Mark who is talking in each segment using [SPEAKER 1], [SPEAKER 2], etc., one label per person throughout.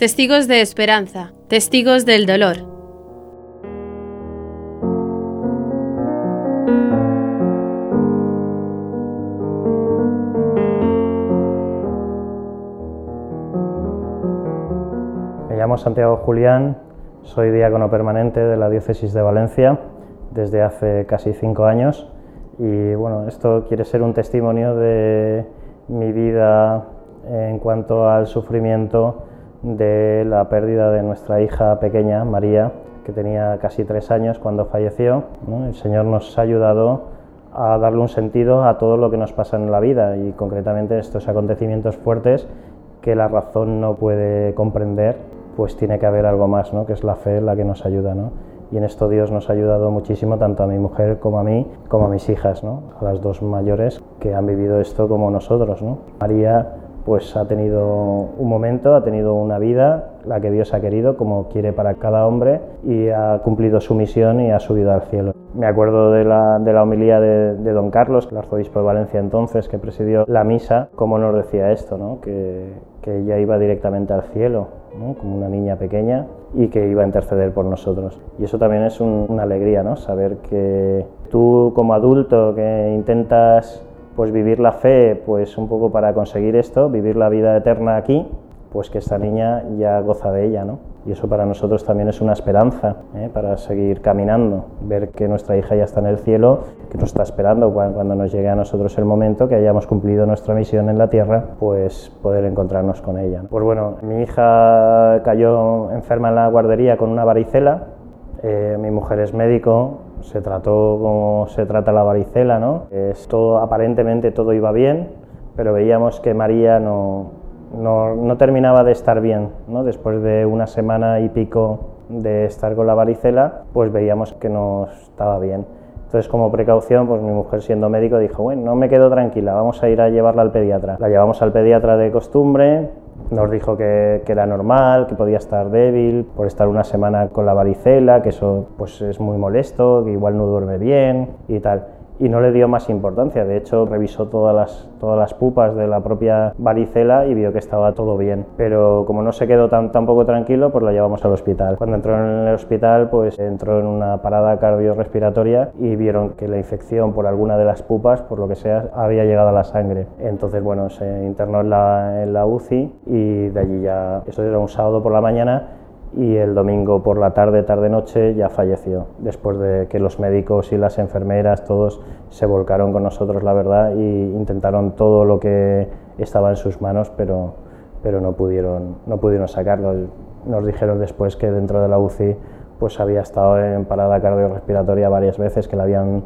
[SPEAKER 1] Testigos de esperanza, testigos del dolor.
[SPEAKER 2] Me llamo Santiago Julián, soy diácono permanente de la Diócesis de Valencia desde hace casi cinco años y bueno, esto quiere ser un testimonio de mi vida en cuanto al sufrimiento de la pérdida de nuestra hija pequeña, María, que tenía casi tres años cuando falleció. El Señor nos ha ayudado a darle un sentido a todo lo que nos pasa en la vida y concretamente estos acontecimientos fuertes que la razón no puede comprender, pues tiene que haber algo más, ¿no? que es la fe la que nos ayuda. ¿no? Y en esto Dios nos ha ayudado muchísimo, tanto a mi mujer como a mí, como a mis hijas, ¿no? a las dos mayores que han vivido esto como nosotros. ¿no? María pues ha tenido un momento, ha tenido una vida, la que Dios ha querido, como quiere para cada hombre, y ha cumplido su misión y ha subido al cielo. Me acuerdo de la, de la homilía de, don Carlos, el arzobispo de Valencia entonces, que presidió la misa, como nos decía esto, ¿no? que, que ella iba directamente al cielo, como una niña pequeña, y que iba a interceder por nosotros. Y eso también es un, una alegría, ¿no? saber que tú como adulto que intentas pues vivir la fe, pues un poco para conseguir esto, vivir la vida eterna aquí, pues que esta niña ya goza de ella, ¿no? Y eso para nosotros también es una esperanza ¿eh? para seguir caminando, ver que nuestra hija ya está en el cielo, que nos está esperando cuando nos llegue a nosotros el momento, que hayamos cumplido nuestra misión en la tierra, pues poder encontrarnos con ella. Pues bueno, mi hija cayó enferma en la guardería con una varicela, eh, mi mujer es médico, se trató como se trata la varicela, ¿no? Es todo, aparentemente todo iba bien, pero veíamos que María no, no, terminaba de estar bien, ¿no? Después de una semana y pico de estar con la varicela, pues veíamos que no estaba bien. Entonces, como precaución, pues mi mujer siendo médico dijo, bueno, no me quedo tranquila, vamos a ir a llevarla al pediatra. La llevamos al pediatra de costumbre, nos dijo que, que, era normal, que podía estar débil por estar una semana con la varicela, que eso pues es muy molesto, que igual no duerme bien y tal y no le dio más importancia. De hecho, revisó todas las, todas las pupas de la propia varicela y vio que estaba todo bien. Pero como no se quedó tan, tan poco tranquilo, pues la llevamos al hospital. Cuando entró en el hospital, pues entró en una parada cardiorrespiratoria y vieron que la infección por alguna de las pupas, por lo que sea, había llegado a la sangre. Entonces, bueno, se internó en la, en la UCI y de allí ya, eso era un sábado por la mañana, y el domingo por la tarde, tarde-noche ya falleció, después de que los médicos y las enfermeras todos se volcaron con nosotros, la verdad, y intentaron todo lo que estaba en sus manos, pero, pero no, pudieron, no pudieron sacarlo. Nos dijeron después que dentro de la UCI pues había estado en parada cardiorrespiratoria varias veces, que la habían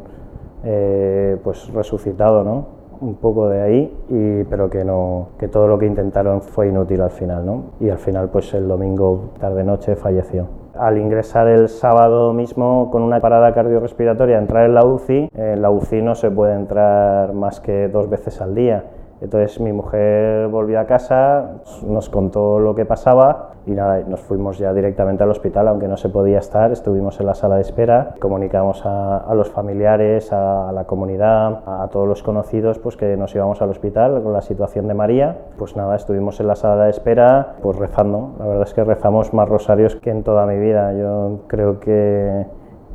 [SPEAKER 2] eh, pues resucitado, ¿no? Un poco de ahí, y, pero que, no, que todo lo que intentaron fue inútil al final, ¿no? Y al final, pues el domingo tarde-noche falleció. Al ingresar el sábado mismo con una parada cardiorrespiratoria, entrar en la UCI, en la UCI no se puede entrar más que dos veces al día. Entonces mi mujer volvió a casa, nos contó lo que pasaba y nada, nos fuimos ya directamente al hospital, aunque no se podía estar, estuvimos en la sala de espera, comunicamos a, a los familiares, a, a, la comunidad, a, todos los conocidos, pues que nos íbamos al hospital con la situación de María. Pues nada, estuvimos en la sala de espera, pues rezando. La verdad es que rezamos más rosarios que en toda mi vida. Yo creo que,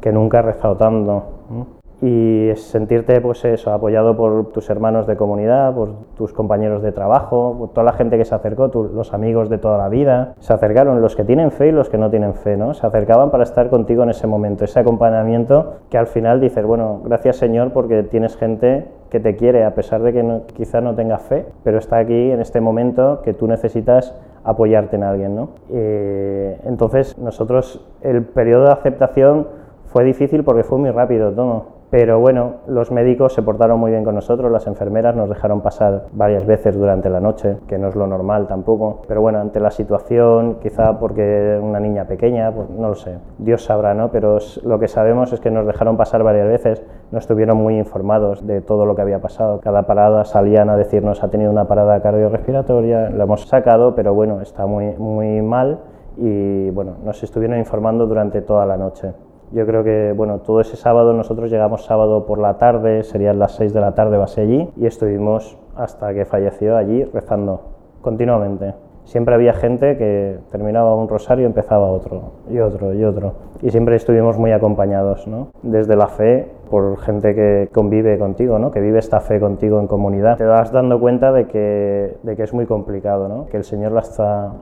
[SPEAKER 2] que nunca he rezado tanto. ¿no? Y sentirte pues eso, apoyado por tus hermanos de comunidad, por tus compañeros de trabajo, por toda la gente que se acercó, tu, los amigos de toda la vida, se acercaron los que tienen fe y los que no tienen fe, ¿no? Se acercaban para estar contigo en ese momento, ese acompañamiento que al final dices, bueno, gracias Señor porque tienes gente que te quiere a pesar de que no, quizá no tenga fe, pero está aquí en este momento que tú necesitas apoyarte en alguien, ¿no? Eh, entonces nosotros el periodo de aceptación fue difícil porque fue muy rápido todo pero bueno, los médicos se portaron muy bien con nosotros, las enfermeras nos dejaron pasar varias veces durante la noche, que no es lo normal tampoco. Pero bueno, ante la situación, quizá porque una niña pequeña, pues no lo sé, Dios sabrá, ¿no? Pero lo que sabemos es que nos dejaron pasar varias veces, nos estuvieron muy informados de todo lo que había pasado. Cada parada salían a decirnos, ha tenido una parada cardiorrespiratoria, lo hemos sacado, pero bueno, está muy, muy mal y bueno, nos estuvieron informando durante toda la noche. Yo creo que, bueno, todo ese sábado, nosotros llegamos sábado por la tarde, serían las 6 de la tarde, base allí, y estuvimos hasta que falleció allí rezando continuamente. siempre había gente que terminaba un rosario y empezaba otro, y otro, y otro. Y siempre estuvimos muy acompañados, ¿no? Desde la fe, por gente que convive contigo, ¿no? Que vive esta fe contigo en comunidad. Te das dando cuenta de que, de que es muy complicado, ¿no? Que el Señor la está,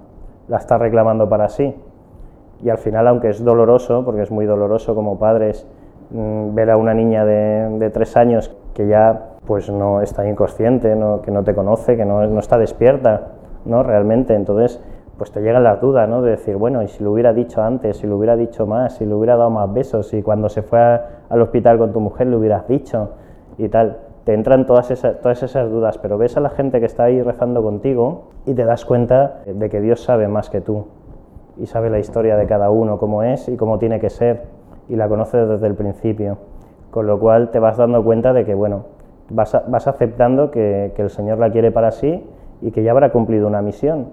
[SPEAKER 2] la está reclamando para sí. Y al final, aunque es doloroso, porque es muy doloroso como padres, mm, ver a una niña de, tres años que ya pues no está inconsciente, no, que no te conoce, que no, no está despierta, ¿no? Realmente, entonces, pues te llegan las dudas, ¿no? De decir, bueno, y si lo hubiera dicho antes, si lo hubiera dicho más, si le hubiera dado más besos, si cuando se fue al hospital con tu mujer le hubieras dicho y tal. Te entran todas esas, todas esas dudas, pero ves a la gente que está ahí rezando contigo y te das cuenta de que Dios sabe más que tú y sabe la historia de cada uno, cómo es y cómo tiene que ser, y la conoce desde el principio. Con lo cual te vas dando cuenta de que, bueno, vas, vas aceptando que, que el Señor la quiere para sí y que ya habrá cumplido una misión,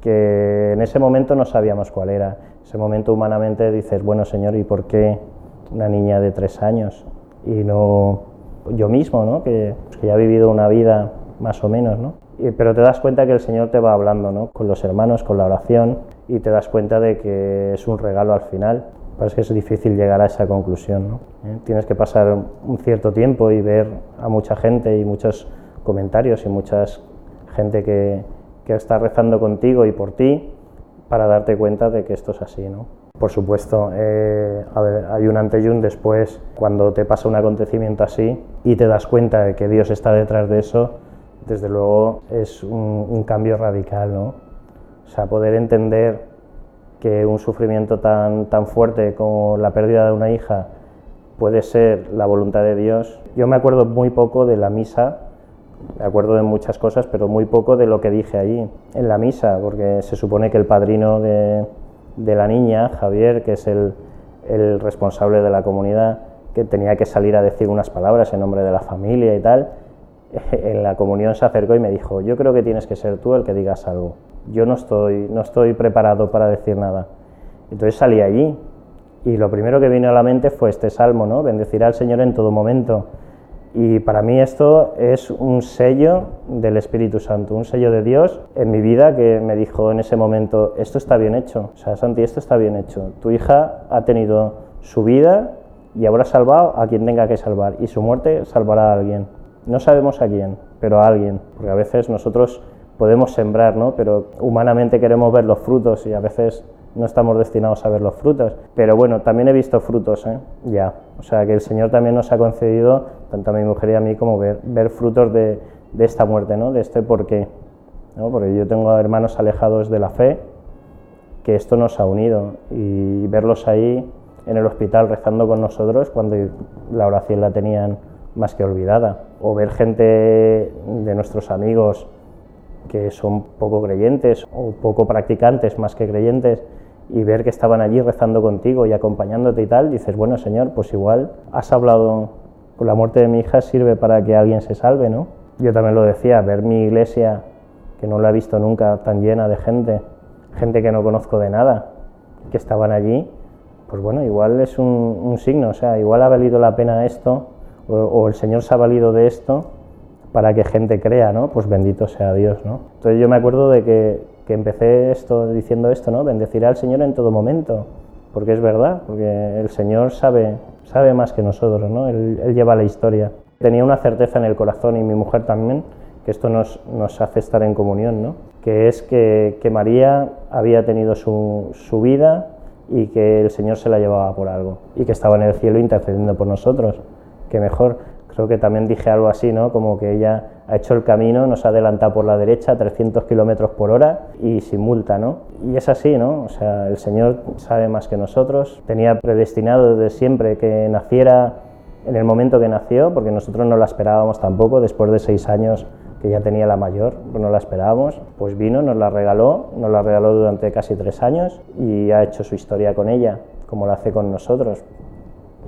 [SPEAKER 2] que en ese momento no sabíamos cuál era. Ese momento humanamente dices, bueno Señor, ¿y por qué una niña de tres años? Y no yo mismo, ¿no? que, que ya he vivido una vida más o menos, ¿no? pero te das cuenta que el Señor te va hablando, ¿no? Con los hermanos, con la oración, y te das cuenta de que es un regalo al final. Parece que es difícil llegar a esa conclusión, ¿no? ¿Eh? Tienes que pasar un cierto tiempo y ver a mucha gente y muchos comentarios y muchas gente que, que está rezando contigo y por ti para darte cuenta de que esto es así, ¿no? Por supuesto, eh, hay un antes y un después cuando te pasa un acontecimiento así y te das cuenta de que Dios está detrás de eso, desde luego es un, un cambio radical, ¿no? O sea, poder entender que un sufrimiento tan, tan fuerte como la pérdida de una hija puede ser la voluntad de Dios. Yo me acuerdo muy poco de la misa me acuerdo de muchas cosas, pero muy poco de lo que dije allí en la misa, porque se supone que el padrino de, de la niña, Javier, que es el, el, responsable de la comunidad, que tenía que salir a decir unas palabras en nombre de la familia y tal, en la comunión se acercó y me dijo, yo creo que tienes que ser tú el que digas algo, yo no estoy, no estoy preparado para decir nada. Entonces salí allí y lo primero que vino a la mente fue este salmo, ¿no? Bendecirá al Señor en todo momento y para mí esto es un sello del Espíritu Santo, un sello de Dios en mi vida que me dijo en ese momento, esto está bien hecho, o sea, Santi, esto está bien hecho. Tu hija ha tenido su vida y habrá salvado a quien tenga que salvar y su muerte salvará a alguien. No sabemos a quién, pero a alguien, porque a veces nosotros podemos sembrar, ¿no? Pero humanamente queremos ver los frutos y a veces no estamos destinados a ver los frutos. Pero bueno, también he visto frutos, ¿eh? Ya. O sea, que el Señor también nos ha concedido, tanto a mi mujer y a mí, como ver, frutos de, de esta muerte, ¿no? De este porqué. ¿no? Porque yo tengo hermanos alejados de la fe, que esto nos ha unido. Y verlos ahí en el hospital rezando con nosotros cuando la oración la tenían más que olvidada. O ver gente de nuestros amigos que son poco creyentes o poco practicantes más que creyentes y ver que estaban allí rezando contigo y acompañándote y tal, dices, bueno, Señor, pues igual has hablado con la muerte de mi hija sirve para que alguien se salve, ¿no? Yo también lo decía, ver mi iglesia, que no la he visto nunca tan llena de gente, gente que no conozco de nada, que estaban allí, pues bueno, igual es un, un signo, o sea, igual ha valido la pena esto, o, el Señor se ha valido de esto para que gente crea, ¿no? Pues bendito sea Dios, ¿no? Entonces yo me acuerdo de que, empecé esto diciendo esto, ¿no? Bendeciré al Señor en todo momento, porque es verdad, porque el Señor sabe, sabe más que nosotros, ¿no? Él, lleva la historia. Tenía una certeza en el corazón y mi mujer también, que esto nos, hace estar en comunión, ¿no? Que es que, María había tenido su vida y que el Señor se la llevaba por algo y que estaba en el cielo intercediendo por nosotros. Que mejor creo que también dije algo así, ¿no? Como que ella ha hecho el camino, nos ha adelantado por la derecha a 300 kilómetros por hora y sin multa, ¿no? Y es así, ¿no? O sea, el Señor sabe más que nosotros. Tenía predestinado desde siempre que naciera en el momento que nació, porque nosotros no la esperábamos tampoco, después de seis años que ya tenía la mayor, pues no la esperábamos, pues vino, nos la regaló, nos la regaló durante casi tres años y ha hecho su historia con ella, como la hace con nosotros.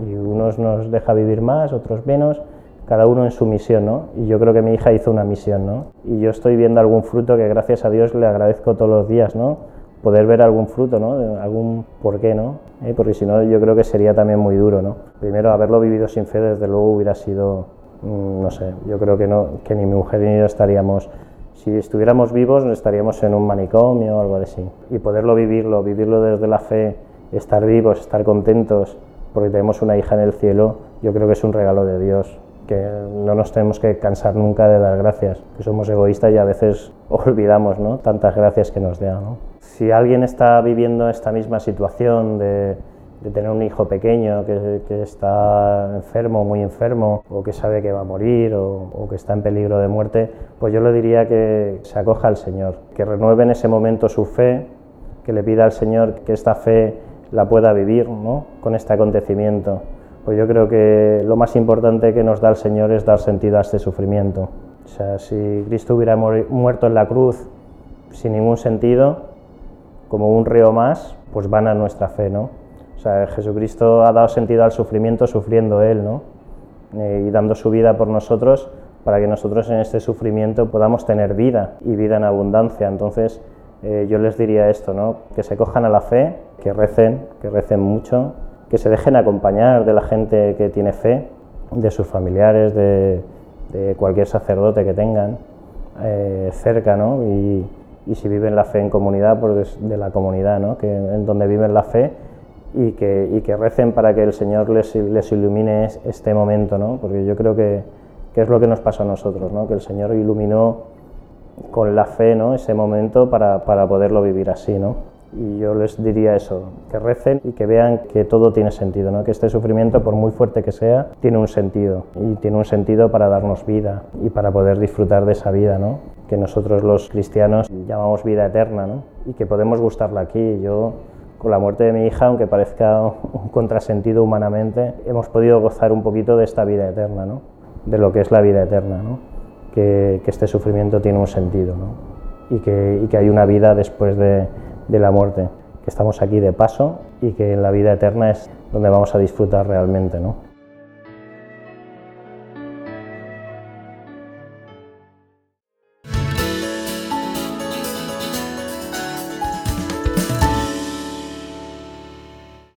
[SPEAKER 2] Y unos nos deja vivir más, otros menos, cada uno en su misión, ¿no? Y yo creo que mi hija hizo una misión, ¿no? Y yo estoy viendo algún fruto que gracias a Dios le agradezco todos los días, ¿no? Poder ver algún fruto, ¿no? Algún por qué, ¿no? ¿Eh? Porque si no, yo creo que sería también muy duro, ¿no? Primero, haberlo vivido sin fe, desde luego hubiera sido, mmm, no sé, yo creo que, no, que ni mi mujer ni yo estaríamos Si estuviéramos vivos estaríamos en un manicomio o algo así. Y poderlo vivirlo, vivirlo desde la fe, estar vivos, estar contentos, porque tenemos una hija en el cielo, yo creo que es un regalo de Dios, que no nos tenemos que cansar nunca de dar gracias, que somos egoístas y a veces olvidamos ¿no? tantas gracias que nos da. Si alguien está viviendo esta misma situación de, de tener un hijo pequeño que, que, está enfermo, muy enfermo, o que sabe que va a morir, o, o, que está en peligro de muerte, pues yo le diría que se acoja al Señor, que renueve en ese momento su fe, que le pida al Señor que esta fe la pueda vivir ¿no? con este acontecimiento. Pues yo creo que lo más importante que nos da el Señor es dar sentido a este sufrimiento. O sea, si Cristo hubiera muerto en la cruz sin ningún sentido, como un río más, pues van a nuestra fe, ¿no? O sea, Jesucristo ha dado sentido al sufrimiento sufriendo Él, ¿no? Eh, y dando su vida por nosotros para que nosotros en este sufrimiento podamos tener vida y vida en abundancia. Entonces, eh, yo les diría esto, ¿no? que se cojan a la fe, que recen, que recen mucho, que se dejen acompañar de la gente que tiene fe, de sus familiares, de, de cualquier sacerdote que tengan eh, cerca, ¿no? Y, si viven la fe en comunidad, pues de la comunidad, ¿no? que, en donde viven la fe y que, recen para que el Señor les, ilumine este momento, ¿no? porque yo creo que, que es lo que nos pasó a nosotros, ¿no? que el Señor iluminó con la fe ¿no? ese momento para, para poderlo vivir así. ¿no? Y yo les diría eso, que recen y que vean que todo tiene sentido, ¿no? que este sufrimiento, por muy fuerte que sea, tiene un sentido. Y tiene un sentido para darnos vida y para poder disfrutar de esa vida, ¿no? que nosotros los cristianos llamamos vida eterna ¿no? y que podemos gustarla aquí. Yo con la muerte de mi hija, aunque parezca un contrasentido humanamente, hemos podido gozar un poquito de esta vida eterna, ¿no? de lo que es la vida eterna. ¿no? que, que, este sufrimiento tiene un sentido ¿no? y, que, y, que, hay una vida después de, de la muerte, que estamos aquí de paso y que en la vida eterna es donde vamos a disfrutar realmente. ¿no?